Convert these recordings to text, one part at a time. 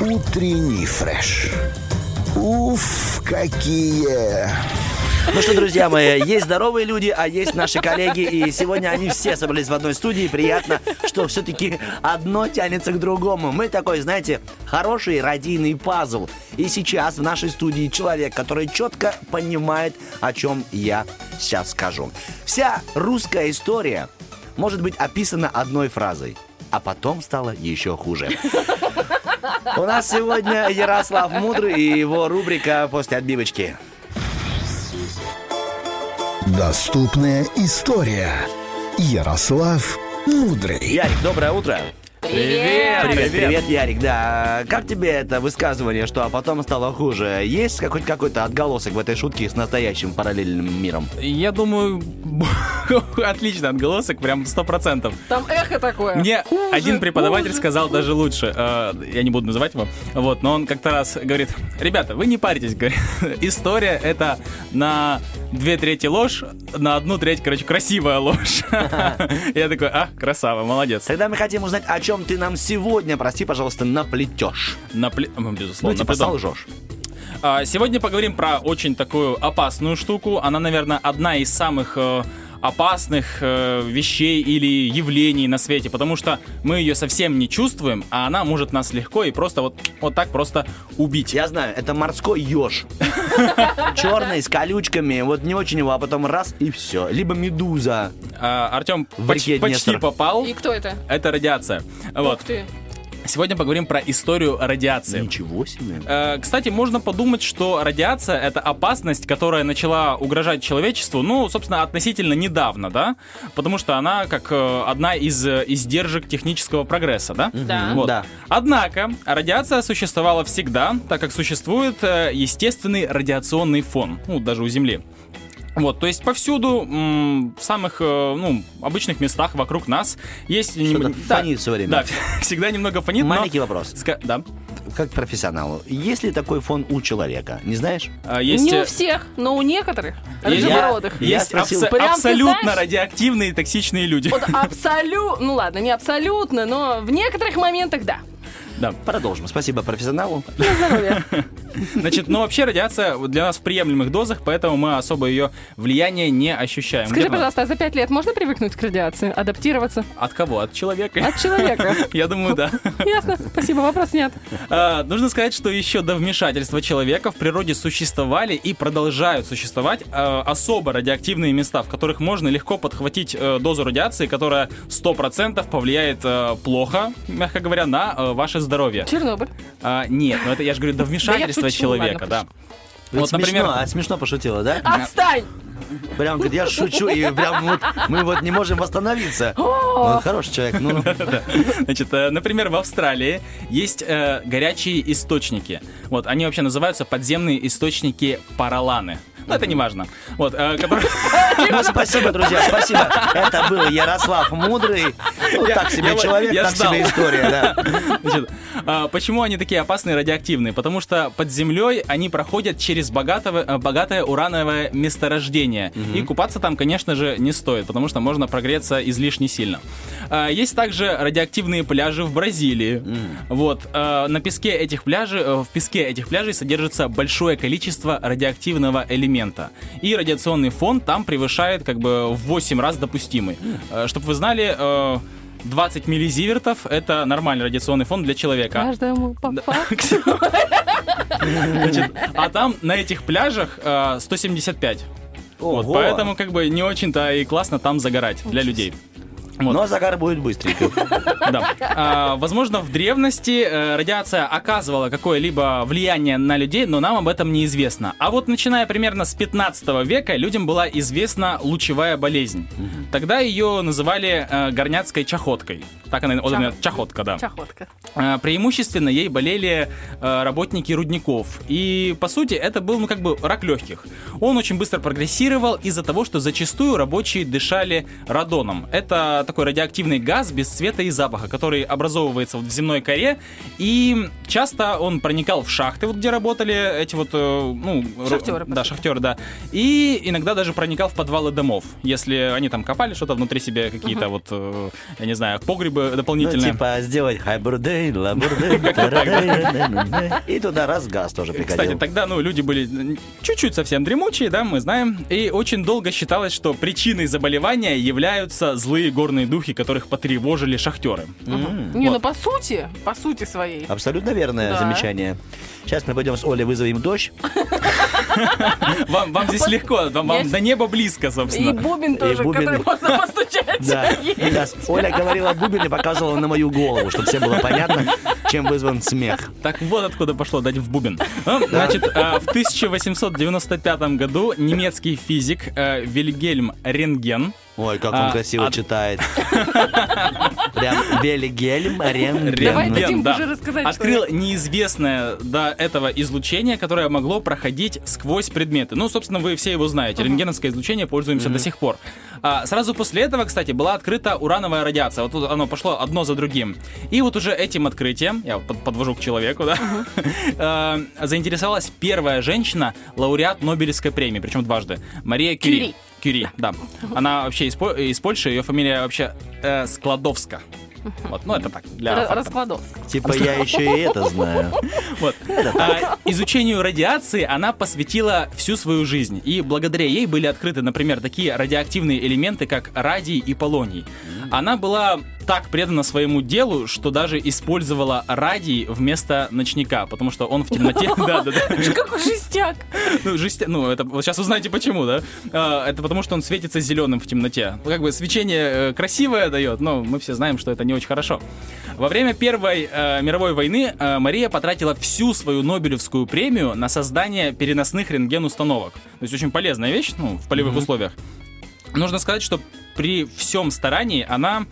Утренний фреш. Уф, какие... Ну что, друзья мои, есть здоровые люди, а есть наши коллеги, и сегодня они все собрались в одной студии. Приятно, что все-таки одно тянется к другому. Мы такой, знаете, хороший радийный пазл. И сейчас в нашей студии человек, который четко понимает, о чем я сейчас скажу. Вся русская история может быть описана одной фразой, а потом стало еще хуже. У нас сегодня Ярослав Мудрый и его рубрика «После отбивочки». Доступная история. Ярослав Мудрый. Ярик, доброе утро. Привет! Привет, привет, Ярик, да. Как тебе это высказывание, что а потом стало хуже? Есть какой-то какой-то отголосок в этой шутке с настоящим параллельным миром? Я думаю, отлично отголосок, прям сто процентов. Там эхо такое. Мне Хуже, один преподаватель хуже. сказал даже лучше. Э, Я не буду называть его. Вот, но он как-то раз говорит: ребята, вы не паритесь, говорит. История это на две трети ложь, на одну треть, короче, красивая ложь. Я такой, а, красава, молодец. Тогда мы хотим узнать, о чем ты нам сегодня, прости, пожалуйста, наплетешь. Напле- Ну, Безусловно, типа наплетал. солжешь. А, Сегодня поговорим про очень такую опасную штуку. Она, наверное, одна из самых э, опасных э, вещей или явлений на свете, потому что мы ее совсем не чувствуем, а она может нас легко и просто вот, вот так просто убить. Я знаю, это морской еж. Черный, с колючками, вот не очень его, а потом раз и все. Либо медуза. А, Артем почти попал. И кто это? Это радиация. Вот. Ух ты. Сегодня поговорим про историю радиации. Ничего себе. Э, Кстати, можно подумать, что радиация — это опасность, которая начала угрожать человечеству, ну, собственно, относительно недавно, да? Потому что она как э, одна из э, издержек технического прогресса, да? Да. Вот. Да. Однако радиация существовала всегда, так как существует э, естественный радиационный фон, ну, даже у Земли. Вот, то есть повсюду, м, в самых, э, ну, обычных местах вокруг нас есть... нем- Что-то да, фонит всё время. Да, всегда немного фонит, но- Маленький вопрос. Ска- Да. Как профессионалу, есть ли такой фон у человека? Не знаешь? А, Есть, Не э, у всех, но у некоторых. Есть-. Я спросил- абсо- Прям абсолютно знаешь? радиоактивные и токсичные люди. Вот абсолютно, ну ладно, не абсолютно, но в некоторых моментах да. Да. Продолжим. Спасибо профессионалу. На здоровье. Значит, но вообще радиация для нас в приемлемых дозах, поэтому мы особо ее влияние не ощущаем. Скажи, Где-то пожалуйста, а за пять лет можно привыкнуть к радиации, адаптироваться От кого? От человека? от человека? Я думаю, да. Ясно, спасибо, вопрос нет. А, Нужно сказать, что еще до вмешательства человека в природе существовали и продолжают существовать а, особо радиоактивные места, в которых можно легко подхватить э, дозу радиации, которая 100% повлияет э, плохо, мягко говоря, на э, ваше здоровье. Чернобыль. А, нет, ну это я же говорю, до вмешательства шучу, человека, ладно, да. Ведь Вот, например, смешно, а смешно пошутила, да? Отстань! Прям говорит, я шучу, и прям вот мы вот не можем восстановиться. Ну, хороший человек, ну, ну. Значит, э, например, в Австралии есть э, горячие источники. Вот, они вообще называются подземные источники параланы. Ну, это не важно. Вот, э, которые... Ну, спасибо, друзья, спасибо. Это был Ярослав Мудрый. Ну, Я- так себе я- человек, я так ждал. себе история, да. Значит, а, почему они такие опасные и радиоактивные? Потому что под землей они проходят через богатого, э, богатое урановое месторождение. И купаться там, конечно же, не стоит, потому что можно прогреться излишне сильно. А, Есть также радиоактивные пляжи в Бразилии. Вот. а, На песке этих пляжей, в песке этих пляжей содержится большое количество радиоактивного элемента. И радиационный фон там превышает как бы в 8 раз допустимый. Чтобы вы знали, э, 20 миллизивертов это нормальный радиационный фон для человека. Каждому по. Значит, а там на этих пляжах э, 175. Вот, Ого. поэтому как бы не очень-то и классно там загорать для людей. Вот. Но загар будет быстренько. Да. А, возможно, в древности э, радиация оказывала какое-либо влияние на людей, но нам об этом неизвестно. А вот начиная примерно с 15 века людям была известна лучевая болезнь. Тогда ее называли э, горняцкой чахоткой. Так она, вот она, чахотка, да. Чахотка. А, Преимущественно ей болели э, работники рудников. И, по сути, это был, ну, как бы рак легких. Он очень быстро прогрессировал из-за того, что зачастую рабочие дышали радоном. Это такой радиоактивный газ без цвета и запаха, который образовывается вот в земной коре, и часто он проникал в шахты, вот где работали эти вот, э, ну, Шахтеры, да, шахтеры, да, и иногда даже проникал в подвалы домов, если они там копали что-то внутри себя, какие-то вот, э, я не знаю, погребы Ну, дополнительные. типа сделать хайбурдей, лабурдей, и туда раз газ тоже Кстати, приходил. тогда, ну, люди были чуть-чуть совсем дремучие, да, мы знаем. И очень долго считалось, что причиной заболевания являются злые горные духи, которых потревожили шахтеры. Не, Вот. ну по сути, по сути своей. Абсолютно верное Да. замечание. Сейчас мы пойдем с Олей вызовем дождь. Вам, вам здесь легко, вам, до неба близко, И собственно. бубен тоже, бубен. который можно постучать. Да. Сейчас Оля говорила бубен и показывала на мою голову, чтобы всем было понятно, чем вызван смех. Так вот откуда пошло дать в бубен. Ну, Значит, э, в 1895 году немецкий физик э, Вильгельм Рентген Ой, как А, он красиво а- читает. Прям Белигельм, Рентген. Давай Рентген, дадим да. уже рассказать, что Открыл неизвестное до этого излучение, которое могло проходить сквозь предметы. Ну, собственно, вы все его знаете. Рентгеновское излучение пользуемся до сих пор. А, сразу после этого, кстати, была открыта урановая радиация. Вот тут оно пошло одно за другим. И вот уже этим открытием, я вот под- подвожу к человеку, да, э, заинтересовалась первая женщина, лауреат Нобелевской премии, причем дважды, Мария Кюри. Кюри. Кюри, да. Она вообще из, из Польши, ее фамилия вообще э, Складовска. Вот, ну это так, для Р- факта. Раскладовск. Типа я еще и это знаю. Вот. А, изучению радиации она посвятила всю свою жизнь. И благодаря ей были открыты, например, такие радиоактивные элементы, как радий и полоний. Она была так предана своему делу, что даже использовала радий вместо ночника, потому что он в темноте... Да, да, да. Какой жестяк. Ну, жестя- ну, это вот сейчас узнаете почему, да? А, это потому что он светится зеленым в темноте. Ну, Как бы свечение э, красивое дает, но мы все знаем, что это не очень хорошо. Во время Первой э, мировой войны э, Мария потратила всю свою Нобелевскую премию на создание переносных рентген-установок. То есть очень полезная вещь, ну, в полевых условиях. Нужно сказать, что при всем старании она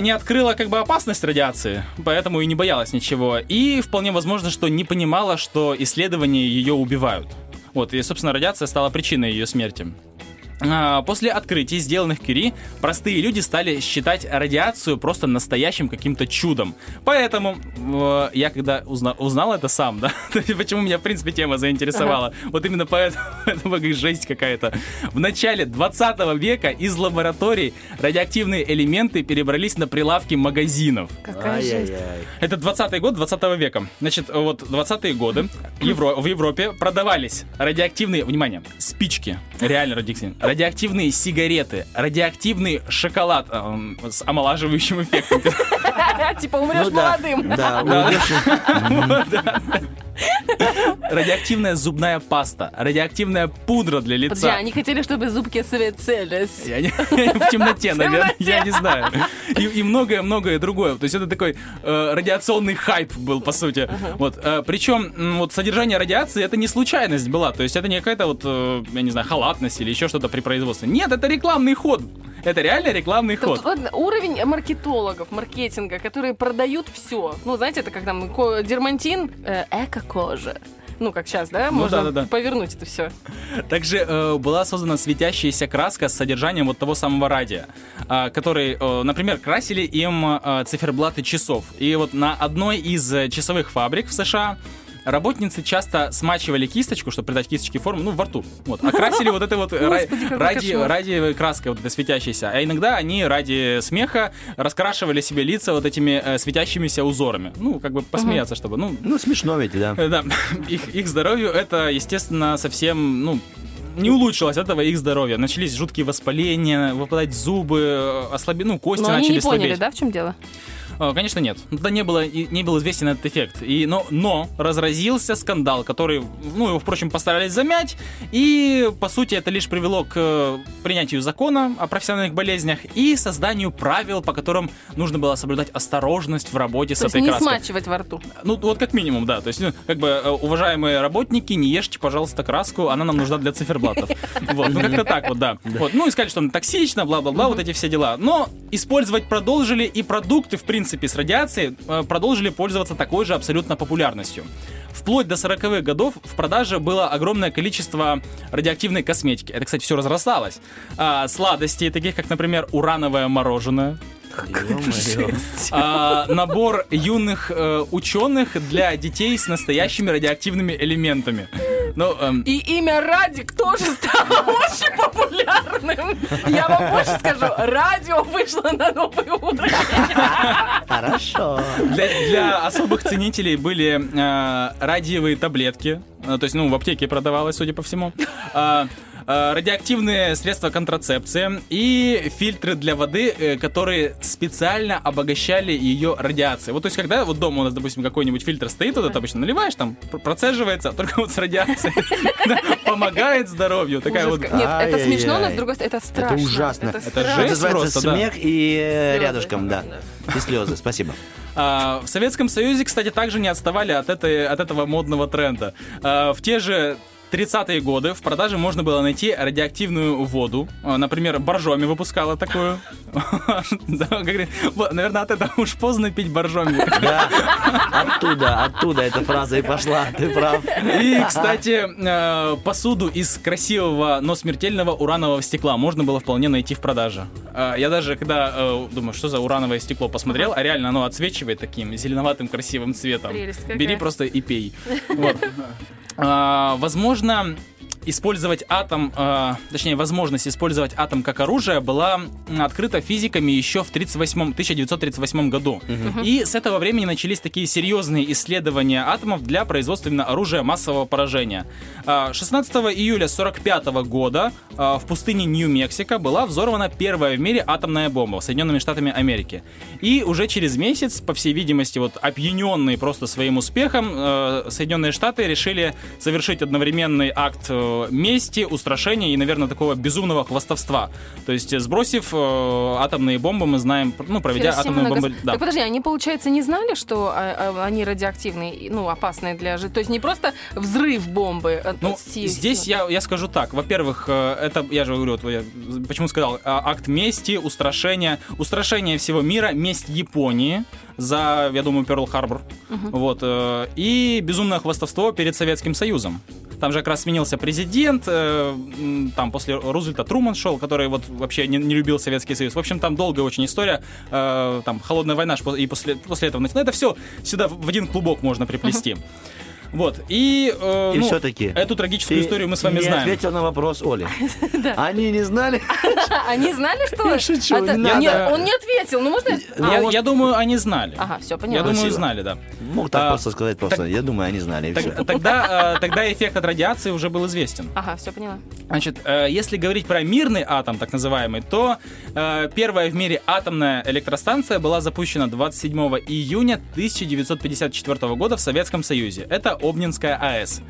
не открыла как бы опасность радиации, поэтому и не боялась ничего. И вполне возможно, что не понимала, что исследования ее убивают. Вот, и, собственно, радиация стала причиной ее смерти. А, После открытий, сделанных Кюри, простые люди стали считать радиацию просто настоящим каким-то чудом. Поэтому э, я когда узна- узнал это сам, да, почему меня, в принципе, тема заинтересовала, вот именно поэтому это как жесть какая-то. В начале 20 века из лабораторий радиоактивные элементы перебрались на прилавки магазинов. Какая жесть. Это 20-й год 20 века. Значит, вот 20-е годы Евро- в Европе продавались радиоактивные, внимание, спички, реально радиоактивные, радиоактивные сигареты, радиоактивный шоколад эм, с омолаживающим эффектом. Типа умрешь Ну молодым. Да, Да. Радиоактивная зубная паста, радиоактивная пудра для Подожди, лица. они хотели, чтобы зубки светились. Я не- в темноте, наверное, я не знаю. И, многое-многое другое. То есть это такой э, радиационный хайп был, по сути. Вот. э, причем вот содержание радиации это не случайность была. То есть это не какая-то вот, э, я не знаю, халатность или еще что-то при производстве. Нет, это рекламный ход. Это реально рекламный ход. вот, уровень маркетологов, маркетинга, которые продают все. Ну, знаете, это как там дермантин, э, эко-кожа. Ну, как сейчас, да? Ну Можно да-да-да. повернуть это все. Также э, была создана светящаяся краска с содержанием вот того самого радия, а, который, э, например, красили им э, циферблаты часов. И вот на одной из э, часовых фабрик в США работницы часто смачивали кисточку, чтобы придать кисточке форму, ну, во рту. Вот. Окрасили вот этой вот Господи, какой ради, радиевой краской, вот этой светящейся. А иногда они ради смеха раскрашивали себе лица вот этими э, светящимися узорами. Ну, как бы посмеяться, чтобы, ну, Ну, смешно ведь, да. Э, Да, их, их здоровью это, естественно, совсем, ну, не улучшилось этого их здоровье. Начались жуткие воспаления, выпадать зубы, ослаби... ну, кости Но они начали не поняли, слабеть. да, в чем дело? А, Конечно, нет. Да не было, не был известен этот эффект. И, но, но разразился скандал, который, ну, его, впрочем, постарались замять. И, по сути, это лишь привело к э, принятию закона о профессиональных болезнях и созданию правил, по которым нужно было соблюдать осторожность в работе с То есть этой не краской. смачивать во рту. Ну, вот как минимум, да. То есть, ну, как бы, э, уважаемые работники, не ешьте, пожалуйста, краску, она нам нужна для циферблатов. Вот, ну, как-то так вот, да. Вот, ну, и сказали, что она токсична, бла-бла-бла, вот эти все дела. Но использовать продолжили, и продукты, в принципе, принципе, с радиацией э, продолжили пользоваться такой же абсолютно популярностью. Вплоть до 40-х годов в продаже было огромное количество радиоактивной косметики. Это, кстати, все разрасталось. А, сладостей, таких как, например, урановое мороженое. А, набор юных э, ученых для детей с настоящими радиоактивными элементами. Ну, эм, И имя Радик тоже стало. Я вам больше скажу, радио вышло на новый уровень. Хорошо. Для, для особых ценителей были э, радиевые таблетки. Э, То есть, ну, в аптеке продавалось, судя по всему. Э, радиоактивные средства контрацепции и фильтры для воды, э, которые специально обогащали ее радиацией. Вот, то есть, когда вот дома у нас, допустим, какой-нибудь фильтр стоит, вот это обычно наливаешь, там пр- процеживается, а только вот с радиацией помогает здоровью. Такая вот... Нет, это смешно, но с другой стороны, это страшно. Это ужасно. Это жесть просто, смех и э, рядышком, да. И слезы, спасибо. А, В Советском Союзе, кстати, также не отставали от, этой, от этого модного тренда. А, В те же 30-е годы в продаже можно было найти радиоактивную воду. А, Например, Боржоми выпускала такую. Наверное, от этого уж поздно пить Боржоми. Да, оттуда, оттуда эта фраза и пошла, ты прав. И, кстати, э, посуду из красивого, но смертельного уранового стекла можно было вполне найти в продаже. Э, Я даже, когда э, думаю, что за урановое стекло, посмотрел, а реально оно отсвечивает таким зеленоватым красивым цветом. Бери просто и пей. Вот. А, Возможно, использовать атом, э, точнее, возможность использовать атом как оружие была открыта физиками еще в 38 1938 году. И с этого времени начались такие серьезные исследования атомов для производства именно оружия массового поражения. А, 16 июля 1945 года а, в пустыне Нью-Мексико была взорвана первая в мире атомная бомба Соединенными Штатами Америки. И уже через месяц, по всей видимости, вот опьяненные просто своим успехом, э, Соединенные Штаты решили совершить одновременный акт э, мести, устрашения и, наверное, такого безумного хвастовства. То есть, э, сбросив э, атомные бомбы, мы знаем, ну, проведя Хиросима, атомную бомбу... Нагасаки. Да. Так подожди, они, получается, не знали, что а, а, они радиоактивные, ну, опасные для жизни? То есть не просто взрыв бомбы? Ну, си- здесь я, я скажу так. Во-первых, э, это, я же говорю, вот я почему сказал, а, акт мести, устрашения, устрашение всего мира, месть Японии за, я думаю, Перл-Харбор. Вот. э, И безумное хвастовство перед Советским Союзом. Там же как раз сменился президент, э, там после Рузвельта Труман шел, который вот вообще не, не любил Советский Союз. В общем, там долгая очень история, э, там холодная война и после, после этого. Ну, это все сюда в один клубок можно приплести. Вот, и, э, И ну, все-таки. эту трагическую историю мы с вами не знаем. ответил на вопрос Оли. Они не знали? Они знали, что... Я шучу. Нет, он не ответил. Ну, можно... Я, А, я думаю, они знали. Ага, все, Я поняла. думаю, знали, да. Мог так А, просто сказать просто. Я думаю, они знали, тогда, э, тогда эффект от радиации уже был известен. Ага, все поняла. Значит, э, если говорить про мирный атом, так называемый, то э, первая в мире атомная электростанция была запущена 27 июня 1954 года в Советском Союзе. Это Обнинская АЭС.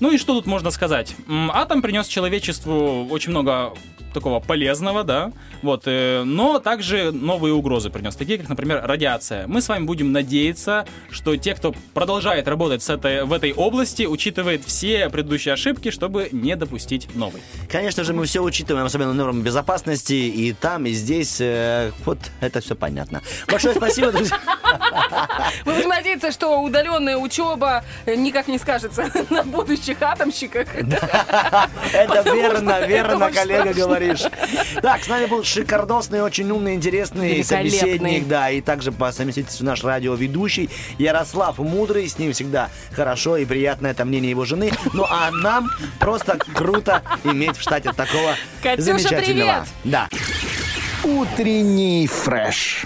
Ну и что тут можно сказать? Атом принес человечеству очень много такого полезного, да, вот, э, но также новые угрозы принес, такие как, например, радиация. Мы с вами будем надеяться, что те, кто продолжает работать с этой, в этой области, учитывает все предыдущие ошибки, чтобы не допустить новой. Конечно же, мы все учитываем, особенно нормы безопасности, и там, и здесь. э, Вот это все понятно. Большое спасибо, друзья. Мы будем надеяться, что удаленная учеба э, никак не скажется на будущих атомщиках. Это верно, верно, коллега, страшно. Говоришь. Так, с нами был шикардосный, очень умный, интересный собеседник, да, и также по совместительству наш радиоведущий Ярослав Мудрый, с ним всегда хорошо и приятно это мнение его жены. Ну а нам просто круто иметь в штате такого Катюша, замечательного. привет! Да. Утренний фреш.